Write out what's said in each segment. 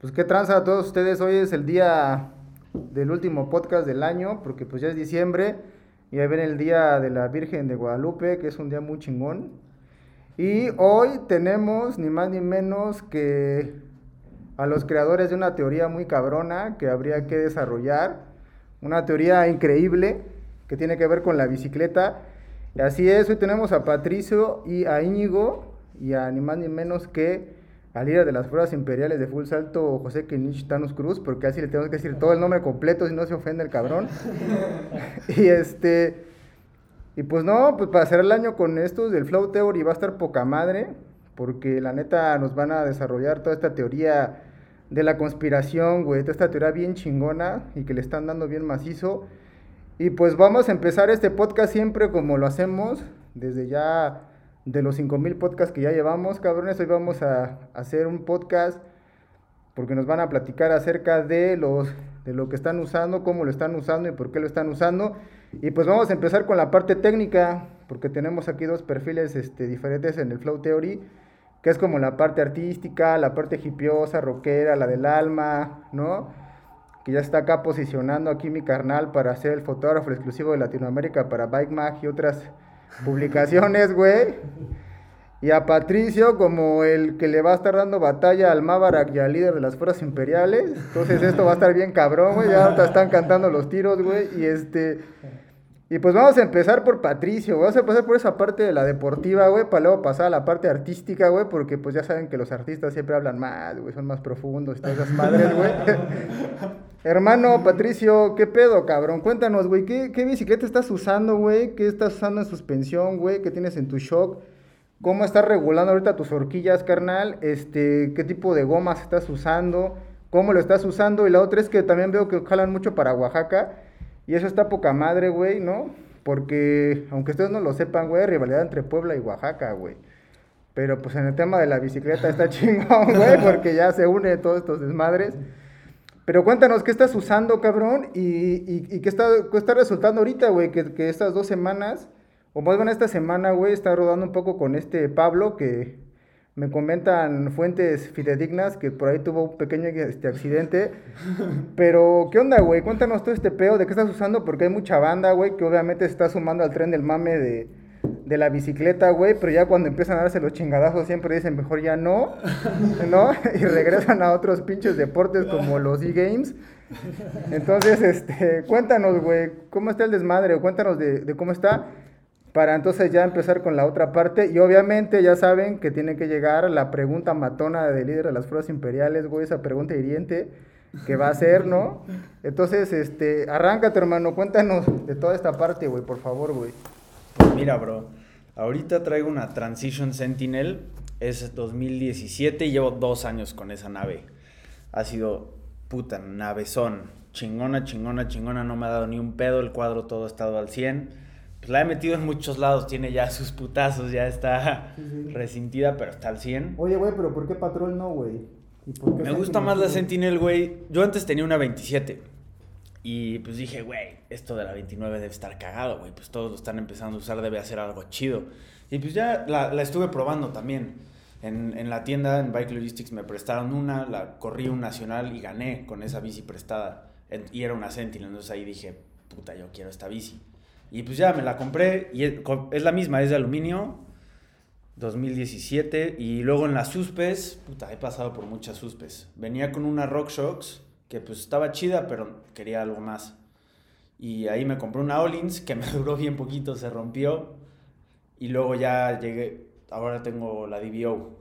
Pues qué tranza a todos ustedes, hoy es el día del último podcast del año, porque pues ya es diciembre y ahí viene el día de la Virgen de Guadalupe, que es un día muy chingón. Y hoy tenemos ni más ni menos que a los creadores de una teoría muy cabrona que habría que desarrollar, una teoría increíble que tiene que ver con la bicicleta. Y así es, hoy tenemos a Patricio y a Íñigo y a ni más ni menos que al líder de las fuerzas imperiales de full salto, José Kenich Thanos Cruz, porque así le tenemos que decir todo el nombre completo, si no se ofende el cabrón. y este, y pues no, pues para hacer el año con estos del Flow Theory va a estar poca madre, porque la neta nos van a desarrollar toda esta teoría de la conspiración, güey, toda esta teoría bien chingona y que le están dando bien macizo. Y pues vamos a empezar este podcast siempre como lo hacemos, desde ya de los 5000 podcasts que ya llevamos, cabrones. Hoy vamos a hacer un podcast porque nos van a platicar acerca de los de lo que están usando, cómo lo están usando y por qué lo están usando. Y pues vamos a empezar con la parte técnica, porque tenemos aquí dos perfiles este, diferentes en el Flow Theory, que es como la parte artística, la parte hipiosa, rockera, la del alma, ¿no? Que ya está acá posicionando aquí mi carnal para ser el fotógrafo exclusivo de Latinoamérica para Bike Mag y otras publicaciones, güey. Y a Patricio como el que le va a estar dando batalla al Mábarak y al líder de las fuerzas imperiales. Entonces esto va a estar bien cabrón, güey. Ya están cantando los tiros, güey. Y este... Y pues vamos a empezar por Patricio, Vamos a empezar por esa parte de la deportiva, güey, para luego pasar a la parte artística, güey, porque pues ya saben que los artistas siempre hablan más, güey, son más profundos todas esas madres, güey. Hermano Patricio, ¿qué pedo, cabrón? Cuéntanos, güey, ¿qué, ¿qué, bicicleta estás usando, güey? ¿Qué estás usando en suspensión, güey? ¿Qué tienes en tu shock? ¿Cómo estás regulando ahorita tus horquillas, carnal? Este, ¿Qué tipo de gomas estás usando? ¿Cómo lo estás usando? Y la otra es que también veo que jalan mucho para Oaxaca. Y eso está poca madre, güey, ¿no? Porque, aunque ustedes no lo sepan, güey, rivalidad entre Puebla y Oaxaca, güey. Pero pues en el tema de la bicicleta está chingón, güey, porque ya se une todos estos desmadres. Pero cuéntanos, ¿qué estás usando, cabrón? Y, y, qué, está, qué está resultando ahorita, güey, que, que, estas dos semanas, o más bien esta semana, güey, está rodando un poco con este Pablo, que me comentan fuentes fidedignas que por ahí tuvo un pequeño este, accidente. Pero, ¿qué onda, güey? Cuéntanos todo este peo, ¿de qué estás usando? Porque hay mucha banda, güey, que obviamente se está sumando al tren del mame de, de la bicicleta, güey, pero ya cuando empiezan a darse los chingadazos siempre dicen mejor ya no, ¿no? Y regresan a otros pinches deportes como los e-games. Entonces, este, cuéntanos, güey, ¿cómo está el desmadre? Cuéntanos de, de cómo está para entonces ya empezar con la otra parte. Y obviamente ya saben que tiene que llegar la pregunta matona del líder de las fuerzas imperiales, güey, esa pregunta hiriente que va a ser, ¿no? Entonces, este, arráncate, hermano, cuéntanos de toda esta parte, güey, por favor, güey. Pues mira, bro, ahorita traigo una Transition Sentinel, es 2017 y llevo dos años con esa nave. Ha sido puta navezón, chingona, chingona, chingona, no me ha dado ni un pedo, el cuadro todo ha estado al 100 pues la he metido en muchos lados, tiene ya sus putazos, ya está resintida, pero está al 100. Oye, güey, pero ¿por qué Patrol no, güey? Me gusta más la Sentinel, güey. Yo antes tenía una 27. Y pues dije, güey, esto de la 29 debe estar cagado, güey. Pues todos lo están empezando a usar, debe hacer algo chido. Y pues ya la, la estuve probando también. En, en, la tienda, en Bike Logistics, me prestaron una, la corrí un nacional y gané con esa bici prestada. y era una Sentinel, entonces ahí dije, puta, yo quiero esta bici. Y pues ya me la compré y es, la misma, es de aluminio, 2017. Y luego en las suspes, puta, he pasado por muchas suspes. Venía con una RockShox que pues estaba chida, pero quería algo más. Y ahí me compré una Olins que me duró bien poquito, se rompió. Y luego ya llegué, ahora tengo la DBO.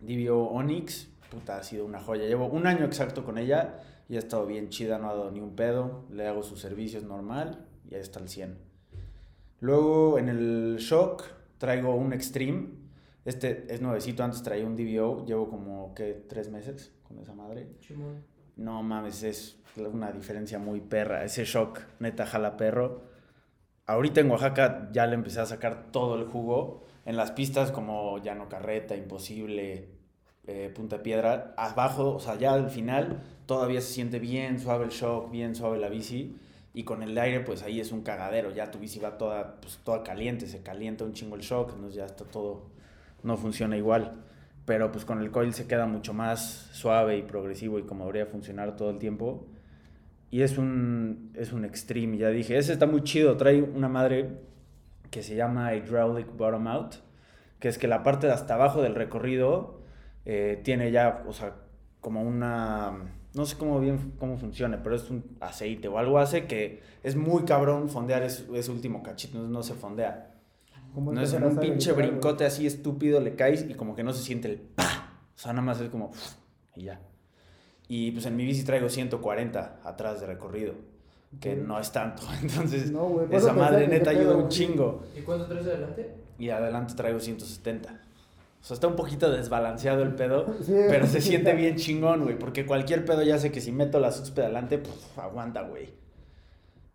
DBO Onyx, puta, ha sido una joya. Llevo un año exacto con ella y ha estado bien chida, no ha dado ni un pedo. Le hago sus servicios normal y ahí está el 100. Luego en el Shock traigo un Extreme. Este es nuevecito, antes traía un DBO. Llevo como, ¿qué? Tres meses con esa madre. no mames, es una diferencia muy perra. Ese shock, neta, jala perro. Ahorita en Oaxaca ya le empecé a sacar todo el jugo. En las pistas como Llano Carreta, Imposible, eh, Punta Piedra, abajo, o sea, ya al final todavía se siente bien suave el shock, bien suave la bici. Y con el aire, pues ahí es un cagadero. Ya tu bici va toda, pues, toda caliente, se calienta un chingo el shock, entonces ya está todo, no funciona igual. Pero pues con el coil se queda mucho más suave y progresivo y como debería funcionar todo el tiempo. Y es un, es un extreme, ya dije. Ese está muy chido. Trae una madre que se llama Hydraulic Bottom Out, que es que la parte de hasta abajo del recorrido eh, tiene ya, o sea, como una, no sé cómo bien cómo funciona, pero es un aceite o algo hace que es muy cabrón fondear ese, último cachito, no, no se fondea. No es en un pinche brincote así estúpido, le caes y como que no se siente el pa. O sea, nada más es como y ya. Y pues en mi bici traigo 140 atrás de recorrido, que no es tanto. Entonces, esa madre neta ayuda un chingo. ¿Y cuánto traes adelante? Y adelante traigo 170. O sea, está un poquito desbalanceado el pedo, pero se siente bien chingón, güey. Porque cualquier pedo ya sé que si meto la suspe adelante, pues aguanta, güey.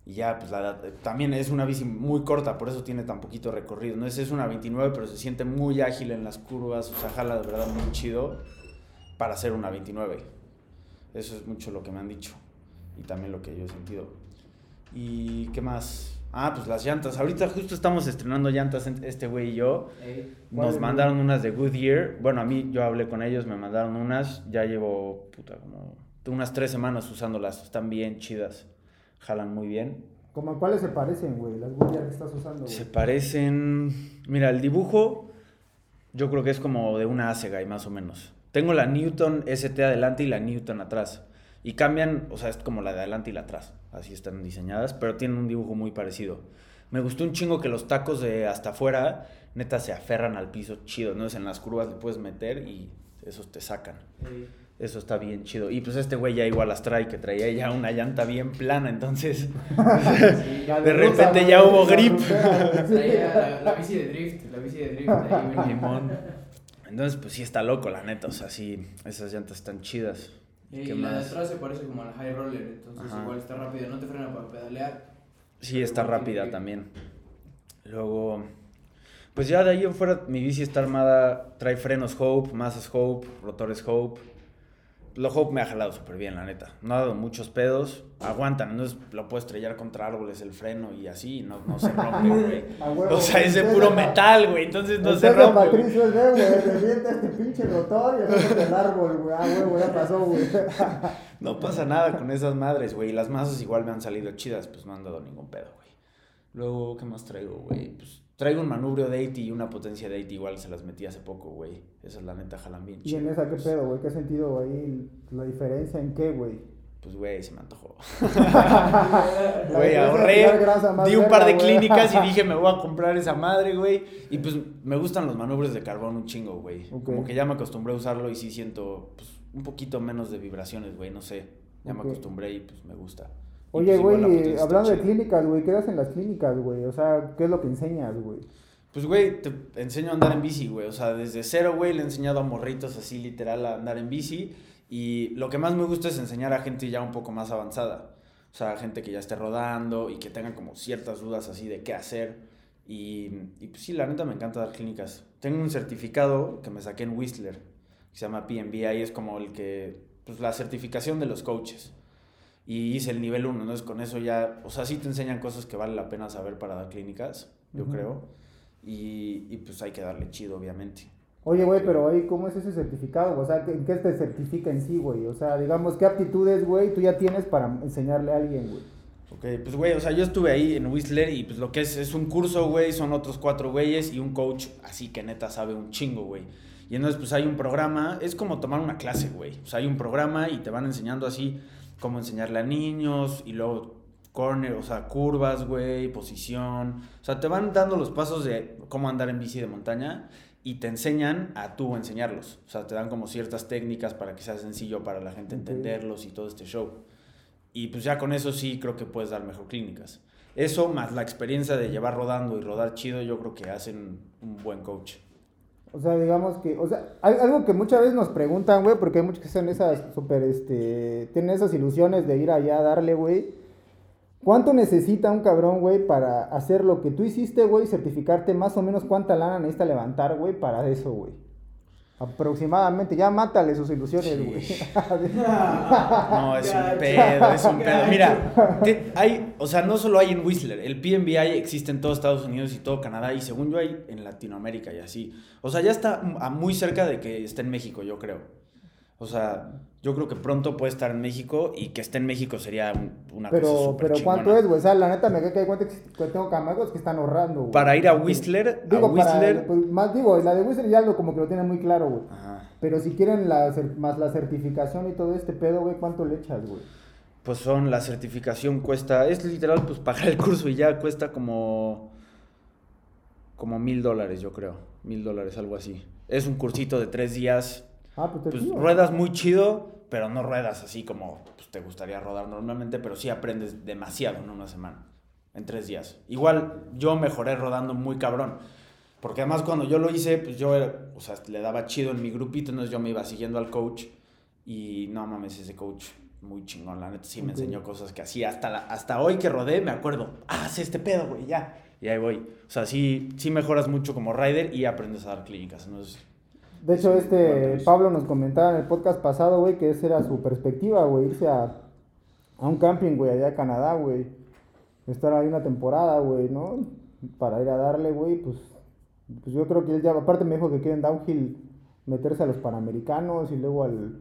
Y ya, pues la, también es una bici muy corta, por eso tiene tan poquito recorrido. No es, es una 29, pero se siente muy ágil en las curvas, o sea, jala de verdad muy chido para hacer una 29. Eso es mucho lo que me han dicho y también lo que yo he sentido. ¿Y qué más? Ah, pues las llantas. Ahorita justo estamos estrenando llantas este güey y yo. Nos mandaron unas de Goodyear. Bueno, a mí yo hablé con ellos, me mandaron unas. Ya llevo, puta, como unas tres semanas usándolas. Están bien chidas. Jalan muy bien. ¿Cómo a cuáles se parecen, güey? Las Goodyear que estás usando, Se parecen... Mira, el dibujo yo creo que es como de una Asegai, más o menos. Tengo la Newton ST adelante y la Newton atrás. Y cambian, o sea, es como la de adelante y la atrás. Así están diseñadas, pero tienen un dibujo muy parecido. Me gustó un chingo que los tacos de hasta afuera, neta, se aferran al piso chido, ¿no? Es en las curvas le puedes meter y esos te sacan. Eso está bien chido. Y pues este güey ya igual las trae, que traía ya una llanta bien plana, entonces de repente ya hubo grip. Traía la, bici de drift, la bici de drift ahí, Limón. Entonces, pues sí está loco, la neta. O sea, sí, esas llantas están chidas. Y, la de atrás se parece como a la high roller, entonces igual está rápida, no te frena para pedalear. Sí, está rápida también. Luego, pues ya de ahí en fuera mi bici está armada, trae frenos Hope, masas Hope, rotores Hope lo Hope me ha jalado súper bien, la neta. No ha dado muchos pedos. Aguantan, no es, lo puedo estrellar contra árboles el freno y así, no, no se rompe, güey. o sea, es de puro metal, güey, entonces no se rompe. Patricio es de, güey, revienta este pinche rotor y el el árbol, güey. Ah, güey, ya pasó, güey. no pasa nada con esas madres, güey. Las masas igual me han salido chidas, pues no han dado ningún pedo, güey. Luego, ¿qué más traigo, güey? Pues Traigo un manubrio de 80 y una potencia de 80 igual se las metí hace poco, güey. Esa es la neta, jalan bien. ¿Y en esa qué pedo, güey? ¿Qué sentido ahí? ¿La diferencia en qué, güey? Pues, güey, se me antojó. Güey, ahorré, di un par de clínicas y dije, me voy a comprar esa madre, güey. Y pues me gustan los manubrios de carbón un chingo, güey. Como que ya me acostumbré a usarlo y sí siento pues, un poquito menos de vibraciones, güey, no sé. Ya me acostumbré y pues me gusta. Oye, pues, güey, hablando de clínicas, güey, ¿qué das en las clínicas, güey? O sea, ¿qué es lo que enseñas, güey? Pues, güey, te enseño a andar en bici, güey. O sea, desde cero, güey, le he enseñado a morritos así, literal, a andar en bici. Y lo que más me gusta es enseñar a gente ya un poco más avanzada. O sea, gente que ya esté rodando y que tenga como ciertas dudas así de qué hacer. Y, y pues sí, la neta me encanta dar clínicas. Tengo un certificado que me saqué en Whistler, que se llama PMB. Ahí es como el que, pues la certificación de los coaches y hice el nivel 1, entonces con eso ya, o sea, sí te enseñan cosas que vale la pena saber para dar clínicas, yo creo, y, y, pues hay que darle chido, obviamente. Oye, güey, pero ahí, ¿cómo es ese certificado? O sea, ¿en qué te certifica en sí, güey? O sea, digamos, ¿qué aptitudes, güey, tú ya tienes para enseñarle a alguien, güey? Ok, pues, güey, o sea, yo estuve ahí en Whistler y pues lo que es, es un curso, güey, son otros cuatro güeyes y un coach así que neta sabe un chingo, güey. Y entonces, pues hay un programa, es como tomar una clase, güey. O sea, hay un programa y te van enseñando así cómo enseñarle a niños y luego corner, o sea, curvas, güey, posición. O sea, te van dando los pasos de cómo andar en bici de montaña y te enseñan a tú enseñarlos. O sea, te dan como ciertas técnicas para que sea sencillo para la gente entenderlos y todo este show. Y pues ya con eso sí creo que puedes dar mejor clínicas. Eso más la experiencia de llevar rodando y rodar chido, yo creo que hacen un buen coach. O sea, digamos que, o sea, algo que muchas veces nos preguntan, güey, porque hay muchos que son esas super, este, tienen esas ilusiones de ir allá a darle, güey. ¿Cuánto necesita un cabrón, güey, para hacer lo que tú hiciste, güey, certificarte más o menos cuánta lana necesita levantar, güey, para eso, güey? Aproximadamente, ya mátale sus ilusiones, güey. No, es un pedo, es un pedo. Mira, te- hay, o sea, no solo hay en Whistler, el PNBI existe en todo Estados Unidos y todo Canadá, y según yo hay en Latinoamérica y así. O sea, ya está a muy cerca de que esté en México, yo creo. O sea, yo creo que pronto puede estar en México y que esté en México sería un- una cosa Pero, súper pero ¿cuánto chingona. es, güey? O sea, la neta me queda que cuenta que tengo camagos que están ahorrando, güey. Para ir a Whistler, a Digo, para, Whistler... pues, más digo, la de Whistler ya lo como que lo tiene muy claro, güey. Pero si quieren la, más la certificación y todo este pedo, güey, ¿cuánto le echas, güey? Pues son, la certificación cuesta, es literal, pues pagar el curso y ya cuesta como, como mil dólares, yo creo, mil dólares, algo así. Es un cursito de tres días, Ah, pues pues ruedas muy chido, pero no ruedas así como pues, te gustaría rodar normalmente, pero sí aprendes demasiado en una semana, en tres días. Igual yo mejoré rodando muy cabrón, porque además cuando yo lo hice, pues yo, o sea, le daba chido en mi grupito, entonces yo me iba siguiendo al coach y no mames, ese coach muy chingón, la neta sí me enseñó cosas que hacía, hasta, la- hasta hoy que rodé me acuerdo, ah, haz este pedo, güey, ya. Y ahí voy. O sea, sí, sí mejoras mucho como rider y aprendes a dar clínicas. Entonces, De hecho, este Pablo nos comentaba en el podcast pasado, güey, que esa era su perspectiva, güey, irse a, a un camping, güey, allá a Canadá, güey. Estar ahí una temporada, güey, ¿no? Para ir a darle, güey, pues, pues yo creo que él ya, aparte me dijo que quiere en downhill meterse a los Panamericanos y luego al,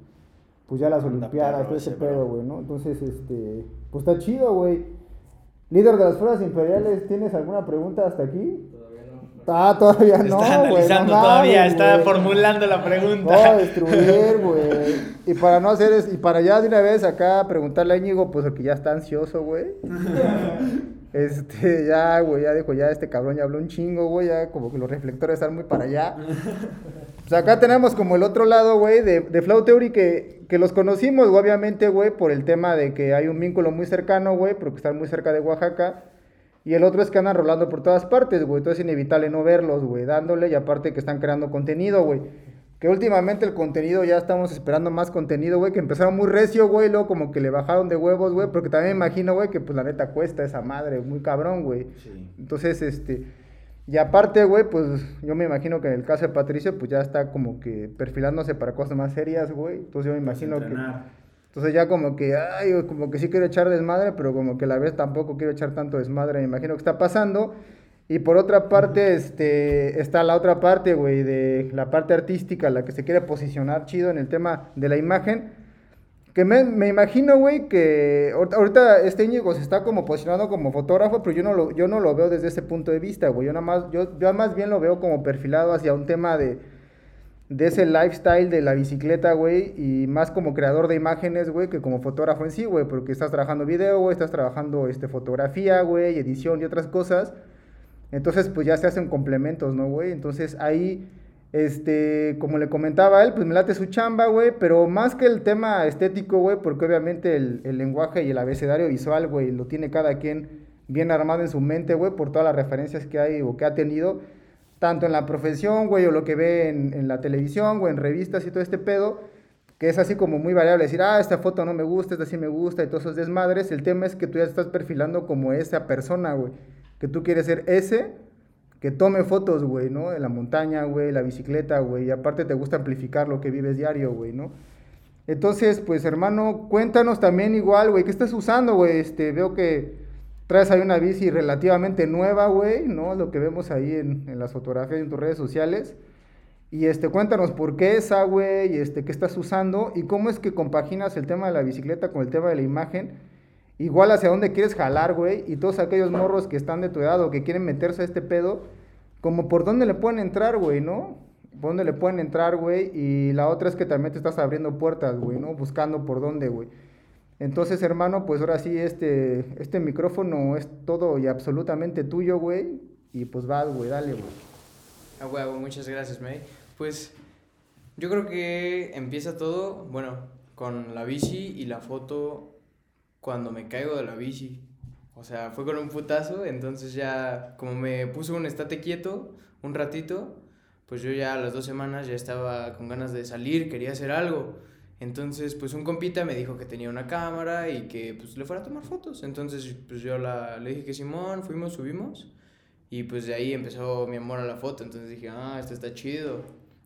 pues ya a las Olimpiadas, todo ese pedo, güey, ¿no? Entonces, este, pues está chido, güey. Líder de las fuerzas imperiales, ¿tienes alguna pregunta hasta aquí? No. Ah, todavía no, está no analizando mames, todavía, está formulando la No, pregunta. destruir, güey. Y para no hacer es, y para ya de una vez acá preguntarle a Íñigo, pues el que ya está ansioso, güey. Este, ya, güey, ya dijo, ya este cabrón ya habló un chingo, güey, ya como que los reflectores están muy para allá. Pues acá tenemos como el otro lado, güey, de, de Flow Theory que, que los conocimos, obviamente, güey, por el tema de que hay un vínculo muy cercano, güey, porque están muy cerca de Oaxaca. Y el otro es que andan rolando por todas partes, güey. Entonces es inevitable no verlos, güey, dándole. Y aparte que están creando contenido, güey. Que últimamente el contenido ya estamos esperando más contenido, güey. Que empezaron muy recio, güey. Luego como que le bajaron de huevos, güey. Porque también me imagino, güey, que pues la neta cuesta esa madre, muy cabrón, güey. Sí. Entonces, este. Y aparte, güey, pues yo me imagino que en el caso de Patricio, pues ya está como que perfilándose para cosas más serias, güey. Entonces yo me imagino que. Entonces ya como que, ay, como que sí quiero echar desmadre, pero como que a la vez tampoco quiero echar tanto desmadre, me imagino que está pasando. Y por otra parte, este, está la otra parte, güey, de la parte artística, la que se quiere posicionar chido en el tema de la imagen. Que me, me imagino, güey, que ahorita- ahorita este Íñigo se está como posicionando como fotógrafo, pero yo no lo, yo no lo veo desde ese punto de vista, güey. Yo nada más, yo, yo más bien lo veo como perfilado hacia un tema de, de ese lifestyle de la bicicleta, güey, y más como creador de imágenes, güey, que como fotógrafo en sí, güey, porque estás trabajando video, güey, estás trabajando este, fotografía, güey, edición y otras cosas. Entonces, pues ya se hacen complementos, ¿no, güey? Entonces ahí, este, como le comentaba a él, pues me late su chamba, güey, pero más que el tema estético, güey, porque obviamente el, el lenguaje y el abecedario visual, güey, lo tiene cada quien bien armado en su mente, güey, por todas las referencias que hay o que ha tenido, tanto en la profesión, güey, o lo que ve en, en la televisión, güey, en revistas y todo este pedo, que es así como muy variable, decir, ah, esta foto no me gusta, esta sí me gusta, y todos esos desmadres, el tema es que tú ya estás perfilando como esa persona, güey, que tú quieres ser ese, que tome fotos, güey, ¿no? De la montaña, güey, la bicicleta, güey, y aparte te gusta amplificar lo que vives diario, güey, ¿no? Entonces, pues, hermano, cuéntanos también igual, güey, ¿qué estás usando, güey? Este, veo que traes ahí una bici relativamente nueva, güey, ¿no? Lo que vemos ahí en, en las fotografías y en tus redes sociales. Y este, cuéntanos por qué esa, güey, este, qué estás usando y cómo es que compaginas el tema de la bicicleta con el tema de la imagen. Igual hacia dónde quieres jalar, güey, y todos aquellos morros que están de tu edad o que quieren meterse a este pedo, como por dónde le pueden entrar, güey, ¿no? Por dónde le pueden entrar, güey, y la otra es que también te estás abriendo puertas, güey, ¿no? Buscando por dónde, güey. Entonces, hermano, pues ahora sí, este, este micrófono es todo y absolutamente tuyo, güey, y pues vas, güey, dale, güey. A huevo, muchas gracias, May. Pues yo creo que empieza todo, bueno, con la bici y la foto cuando me caigo de la bici. O sea, fue con un putazo, entonces ya como me puso un estate quieto un ratito, pues yo ya a las dos semanas ya estaba con ganas de salir, quería hacer algo. Entonces, pues un compita me dijo que tenía una cámara y que pues le fuera a tomar fotos. Entonces, pues yo la, le dije que Simón, fuimos, subimos. Y pues de ahí empezó mi amor a la foto. Entonces dije, ah, esto está chido.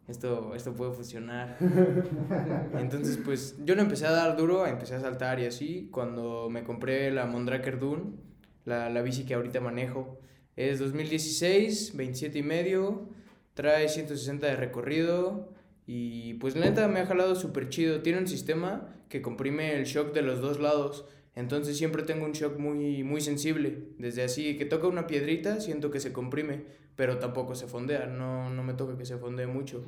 Esto, esto puede funcionar. Entonces, pues yo no empecé a dar duro, empecé a saltar y así. Cuando me compré la Mondraker Dune, la, la bici que ahorita manejo, es 2016, 27 y medio, trae 160 de recorrido. Y pues la neta me ha jalado súper chido. Tiene un sistema que comprime el shock de los dos lados. Entonces siempre tengo un shock muy, muy sensible. Desde así que toca una piedrita, siento que se comprime, pero tampoco se fondea. No, no me toca que se fondee mucho.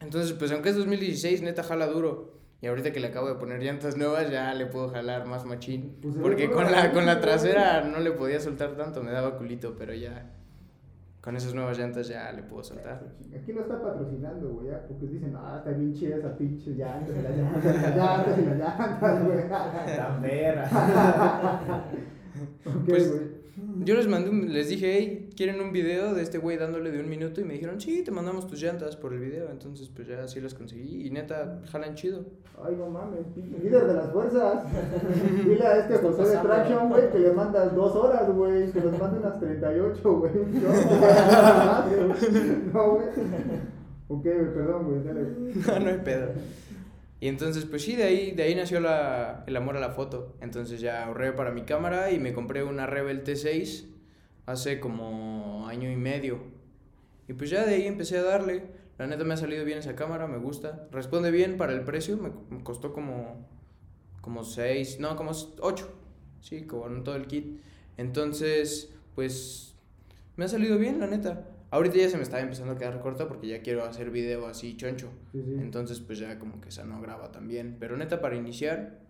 Entonces, pues aunque es 2016, neta jala duro. Y ahorita que le acabo de poner llantas nuevas, ya le puedo jalar más machín. Pues Porque con la, con la trasera no le podía soltar tanto, me daba culito, pero ya con esas nuevas llantas ya le puedo soltar. Aquí no está patrocinando, güey, ya, porque dicen, ah, está bien chida esa pinche llantas, y las llantas, y las llantas, y las llantas, güey. La perra. Ok, Pues, güey. Yo les mandé, un- les dije, hey, ¿quieren un video de este güey dándole de un minuto? Y me dijeron, sí, te mandamos tus llantas por el video. Entonces, pues ya así las conseguí. Y neta, jalan chido. Ay, no mames, líder de las fuerzas. Dile a este José de Traction, güey, que le mandas dos horas, güey, que los manden unas 38, güey. No, no, güey. Ok, güey, perdón, güey, dale. no hay pedo. Y entonces, pues sí, de ahí, de ahí nació la, el amor a la foto. Entonces ya ahorré para mi cámara y me compré una Rebel T6 hace como año y medio. Y pues ya de ahí empecé a darle. La neta me ha salido bien esa cámara, me gusta. Responde bien para el precio, me, costó como, como 6, no, como 8. Sí, con todo el kit. Entonces, pues me ha salido bien, la neta. Ahorita ya se me está empezando a quedar corta porque ya quiero hacer video así choncho. Sí, sí. Entonces, pues ya como que esa no graba también. Pero neta, para iniciar,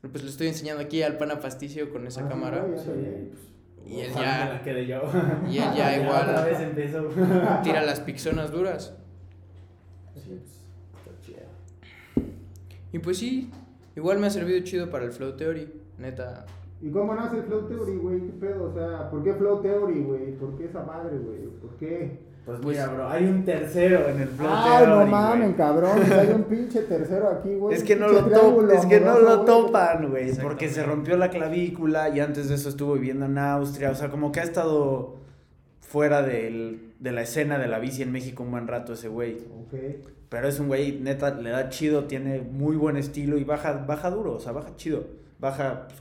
pues le estoy enseñando aquí al pana pasticio con esa Ah, cámara. ya Sí, pues, Y él ya- me la quede yo. Y él ya igual. Otra vez empezó. Tira las pixonas duras. Sí, pues, está chido. Y pues sí, igual me ha servido chido para el Flow Theory. Neta, ¿Y cómo nace el Flow Theory, güey? ¿Qué pedo? O sea, ¿por qué Flow Theory, güey? ¿Por qué esa madre, güey? ¿Por qué? Pues, Pues- mira, bro, hay un tercero en el flow Ay, no theory, mamen, güey. cabrón. Hay un pinche tercero aquí, güey. Es que no lo, top, es que no lo topan, güey, porque se rompió la clavícula y antes de eso estuvo viviendo en Austria, o sea, como que ha estado fuera del- de la escena de la bici en México un buen rato ese güey. Ok. Pero es un güey, neta, le da chido, tiene muy buen estilo y baja, baja duro, o sea, baja chido. Baja pues,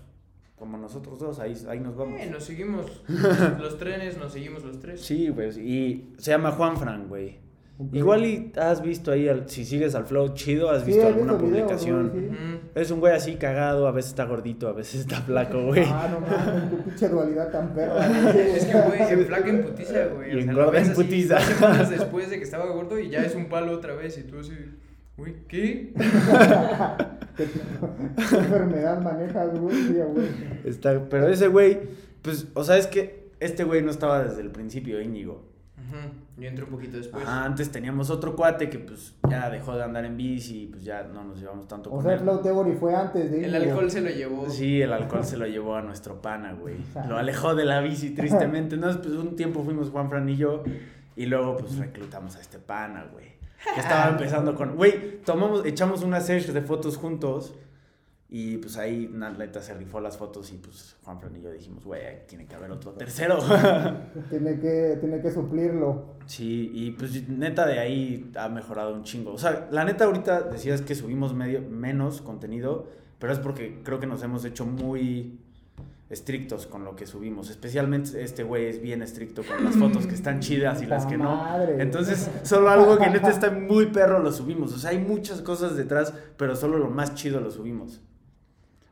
como nosotros dos, ahí, ahí nos vamos. eh, nos seguimos los trenes, nos seguimos los tres. Sí, pues, y se llama Juan Fran, güey. Ok. Igual y has visto ahí, al- si sigues al flow chido, has Sí, visto alguna videos, publicación. güey, sí. Es un güey así cagado, a veces está gordito, a veces está flaco, güey. Ah, no mames, qué pinche dualidad tan perra. güey. Es que, güey, en flaca en putiza, güey. Y O sea, engorda en así putiza. semanas después de que estaba gordo y ya es un palo otra vez. Y tú así, güey, ¿qué? ¿Qué, qué enfermedad manejas, güey? Sí, güey. Está, pero ese güey, pues, o sea, es que este güey no estaba desde el principio, Íñigo. Ujú, Yo entré un poquito después. Ajá, antes teníamos otro cuate que pues ya dejó de andar en bici y pues ya no nos llevamos tanto O con sea, él. el Flow Theory fue antes de El alcohol se lo llevó. Sí, el alcohol se lo llevó a nuestro pana, güey. Lo alejó de la bici tristemente. No, pues un tiempo fuimos Juan Fran y yo y luego pues reclutamos a este pana, güey. Que estaba empezando con, güey, tomamos, echamos una serie de fotos juntos y pues ahí neta se rifó las fotos y pues Juan Fran y yo dijimos, güey, tiene que haber otro tercero. Tiene que, tiene que suplirlo. Sí, y pues neta de ahí ha mejorado un chingo. O sea, la neta ahorita decías que subimos medio, menos contenido, pero es porque creo que nos hemos hecho muy estrictos con lo que subimos. Especialmente este güey es bien estricto con las fotos que están chidas y las que no. Entonces, solo algo que neta está muy perro lo subimos. O sea, hay muchas cosas detrás, pero solo lo más chido lo subimos.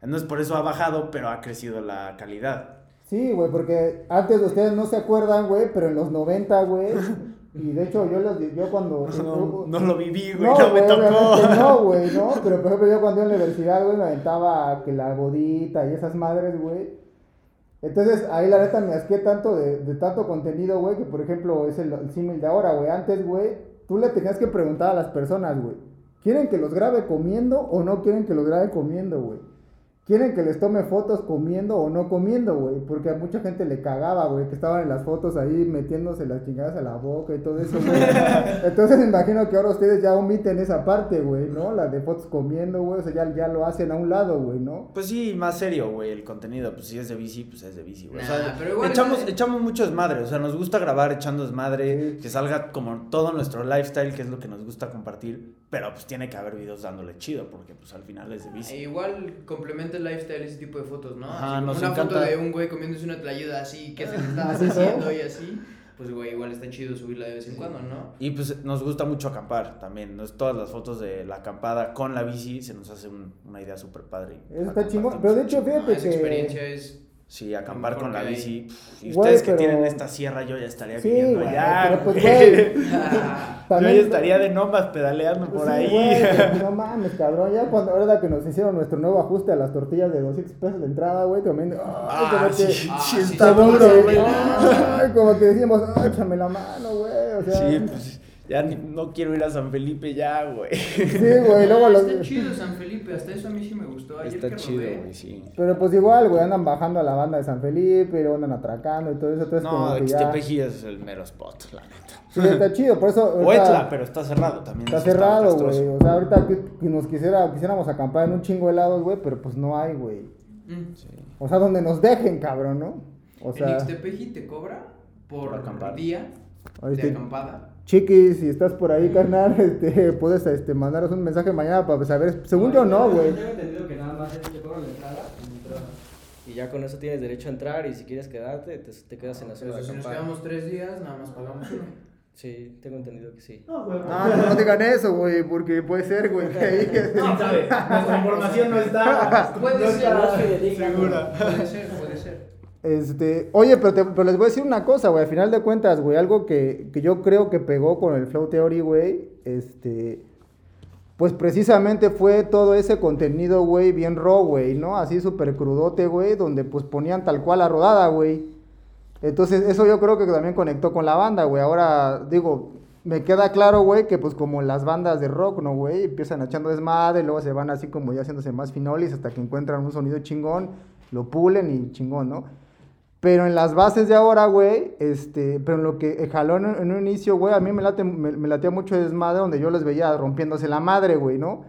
Entonces, por eso ha bajado, pero ha crecido la calidad. Sí, güey, porque antes ustedes no se acuerdan, güey, pero en los 90, güey. Y de hecho, yo, los, yo cuando. No, no lo viví, güey, No, no, me güey, tocó. No, güey, no. Pero por ejemplo, yo cuando iba a la universidad, güey, me aventaba que la bodita y esas madres, güey. Entonces, ahí la neta me asqué tanto de, de tanto contenido, güey, que por ejemplo es el, el símil de ahora, güey. Antes, güey, tú le tenías que preguntar a las personas, güey. ¿Quieren que los grabe comiendo o no quieren que los grabe comiendo, güey? Quieren que les tome fotos comiendo o no comiendo, güey. Porque a mucha gente le cagaba, güey, que estaban en las fotos ahí metiéndose las chingadas a la boca y todo eso, güey. Entonces me imagino que ahora ustedes ya omiten esa parte, güey, ¿no? La de fotos comiendo, güey. O sea, ya, ya lo hacen a un lado, güey, ¿no? Pues sí, más serio, güey, el contenido. Pues si es de bici, pues es de bici, güey. o Nah, sea, pero igual echamos, echamos mucho desmadre. O sea, nos gusta grabar echando desmadre. Sí. Que salga como todo nuestro lifestyle, que es lo que nos gusta compartir. Pero pues tiene que haber videos dándole chido, porque pues al final es de E bici. igual complementa lifestyle ese tipo de fotos, ¿no? Ajá, Así como nos una encanta. foto de un güey comiéndose una tlayuda así que se le está haciendo y así. Pues güey, igual está chido subirla de vez en cuando, ¿no? Y pues nos gusta mucho acampar también. Nos- Todas las fotos de la acampada con la bici se nos hace un- una idea súper padre. Está chingón. Pero de hecho, chingo. No, fíjate esa que. experiencia es Sí, acampar con la bici. pff, Y ustedes que pero- tienen esta sierra, yo ya estaría Sí, viviendo güey, allá. pero pues, yo también- ya estaría de nómadas pedaleando por Sí, ahí. no mames, cabrón. Ya cuando ahora que nos hicieron nuestro nuevo ajuste a las tortillas de 200 pesos de entrada, güey, también. ay, Ah, como que- sí, Ah, sí, sí, está duro, güey. Como que decíamos, "Ay, échame la mano, güey. O sea, Sí, pues ya ni- no quiero ir a San Felipe ya, güey. sí, güey. Luego los. Está chido San Felipe, hasta eso a mí sí me gustó. Ayer Está que chido, güey, sí. Pero pues igual, güey, andan bajando a la banda de San Felipe, luego andan atracando y todo eso. Entonces, No, como que ya. Xtepeji es el mero spot, la neta. Sí, está chido, por eso. ahorita Huetla, pero está cerrado también. Está está cerrado, güey. O sea, ahorita que, que nos quisiera, quisiéramos acampar en un chingo de helados, güey, pero pues no hay, güey. Mm. Sí. O sea, donde nos dejen, cabrón, ¿no? O En sea, Ixtepeji te cobra por, Por acampar. día Ahí de está. acampada. Chiquis, si estás por ahí, carnal, este, puedes este, mandaros un mensaje mañana para saber. Según yo, no, güey. Tengo entendido que nada más es te cobran la entrada y ya con eso tienes derecho a entrar y si quieres quedarte, te, te quedas en la zona de Entonces, si nos quedamos tres días, nada más pagamos uno. Sí, tengo entendido que sí. Ah, no, no digan eso, güey, porque puede ser, güey. que ahí- sabe? Nuestra información no está. Puede ser, segura. puede ser, puede ser. Este, oye, pero, te- pero les voy a decir una cosa, güey. Al final de cuentas, güey, algo que, que yo creo que pegó con el Flow Theory, güey, este, pues precisamente fue todo ese contenido, güey, bien raw, güey, ¿no? Así súper crudote, güey, donde pues ponían tal cual la rodada, güey. Entonces, eso yo creo que también conectó con la banda, güey. Ahora, digo, me queda claro, güey, que pues como las bandas de rock, ¿no, güey? Empiezan echando desmadre, luego se van así como ya haciéndose más finolis hasta que encuentran un sonido chingón, lo pulen y chingón, ¿no? Pero en las bases de ahora, güey, este, pero en lo que jaló en, un inicio, güey, a mí me, late, me, me latía mucho desmadre donde yo les veía rompiéndose la madre, güey, ¿no?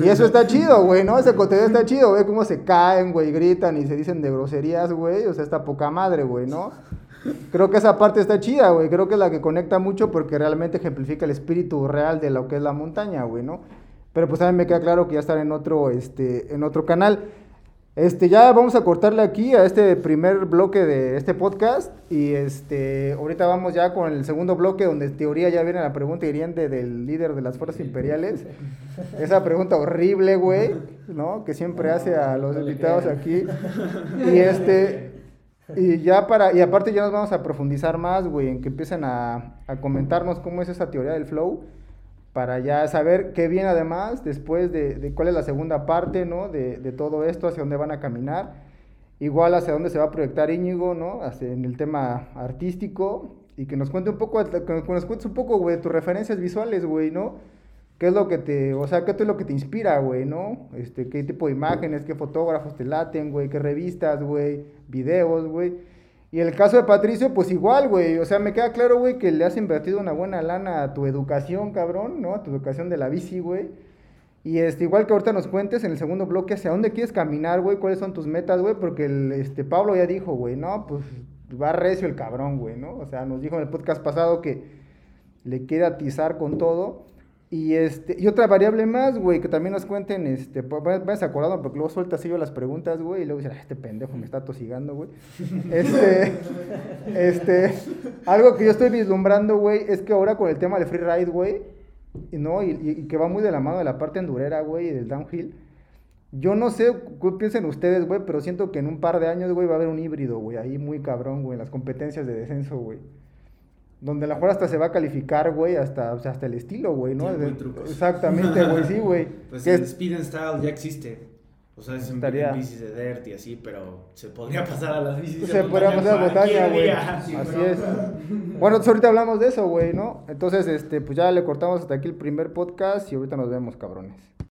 Y eso está chido, güey, ¿no? Ese contenido está chido, güey, cómo se caen, güey, gritan y se dicen de groserías, güey, o sea, está poca madre, güey, ¿no? Creo que esa parte está chida, güey, creo que es la que conecta mucho porque realmente ejemplifica el espíritu real de lo que es la montaña, güey, ¿no? Pero pues también me queda claro que ya están en otro, este, en otro canal. Este, ya vamos a cortarle aquí a este primer bloque de este podcast y este, ahorita vamos ya con el segundo bloque donde en teoría ya viene la pregunta hiriente del líder de las fuerzas imperiales. Esa pregunta horrible, güey, ¿no? Que siempre hace a los invitados aquí. Y este, y ya para, y aparte ya nos vamos a profundizar más, güey, en que empiecen a, a comentarnos cómo es esa teoría del flow para ya saber qué viene además después de, de cuál es la segunda parte, ¿no? De, de todo esto, hacia dónde van a caminar. Igual hacia dónde se va a proyectar Íñigo, ¿no? Hacia, en el tema artístico. Y que nos cuente un poco, que nos, cuentes un poco, güey, tus referencias visuales, güey, ¿no? ¿Qué es lo que te, o sea, qué es lo que te inspira, güey, ¿no? Este, qué tipo de imágenes, qué fotógrafos te laten, güey, qué revistas, güey, videos, güey. Y el caso de Patricio, pues igual, güey. O sea, me queda claro, güey, que le has invertido una buena lana a tu educación, cabrón, ¿no? A tu educación de la bici, güey. Y este, igual que ahorita nos cuentes en el segundo bloque hacia dónde quieres caminar, güey, cuáles son tus metas, güey, porque el, este, Pablo ya dijo, güey, no, pues va recio el cabrón, güey, ¿no? O sea, nos dijo en el podcast pasado que le quiere atizar con todo. Y este, y otra variable más, güey, que también nos cuenten, este, va- vayas acordando, porque luego suelta así yo las preguntas, güey, y luego dicen, "Ah, este pendejo me está tosigando, güey. Este, este, algo que yo estoy vislumbrando, güey, es que ahora con el tema del freeride, güey, y no, y, y- y que va muy de la mano de la parte endurera, güey, y del downhill. Yo no sé qué piensen ustedes, güey, pero siento que en un par de años, güey, va a haber un híbrido, güey, ahí muy cabrón, güey, en las competencias de descenso, güey. Donde a lo mejor hasta se va a calificar, güey, hasta, o sea, hasta el estilo, güey, ¿no? De- trucos. Exactamente, güey, sí, güey. Pues Que el es- Speed and Style ya existe. O sea, es Estaría- en bicis de dirt y así, pero se podría pasar a las bicis de Se podría pasar a montaña, güey. Así es. Bueno, entonces ahorita hablamos de eso, güey, ¿no? Entonces, este, pues ya le cortamos hasta aquí el primer podcast y ahorita nos vemos, cabrones.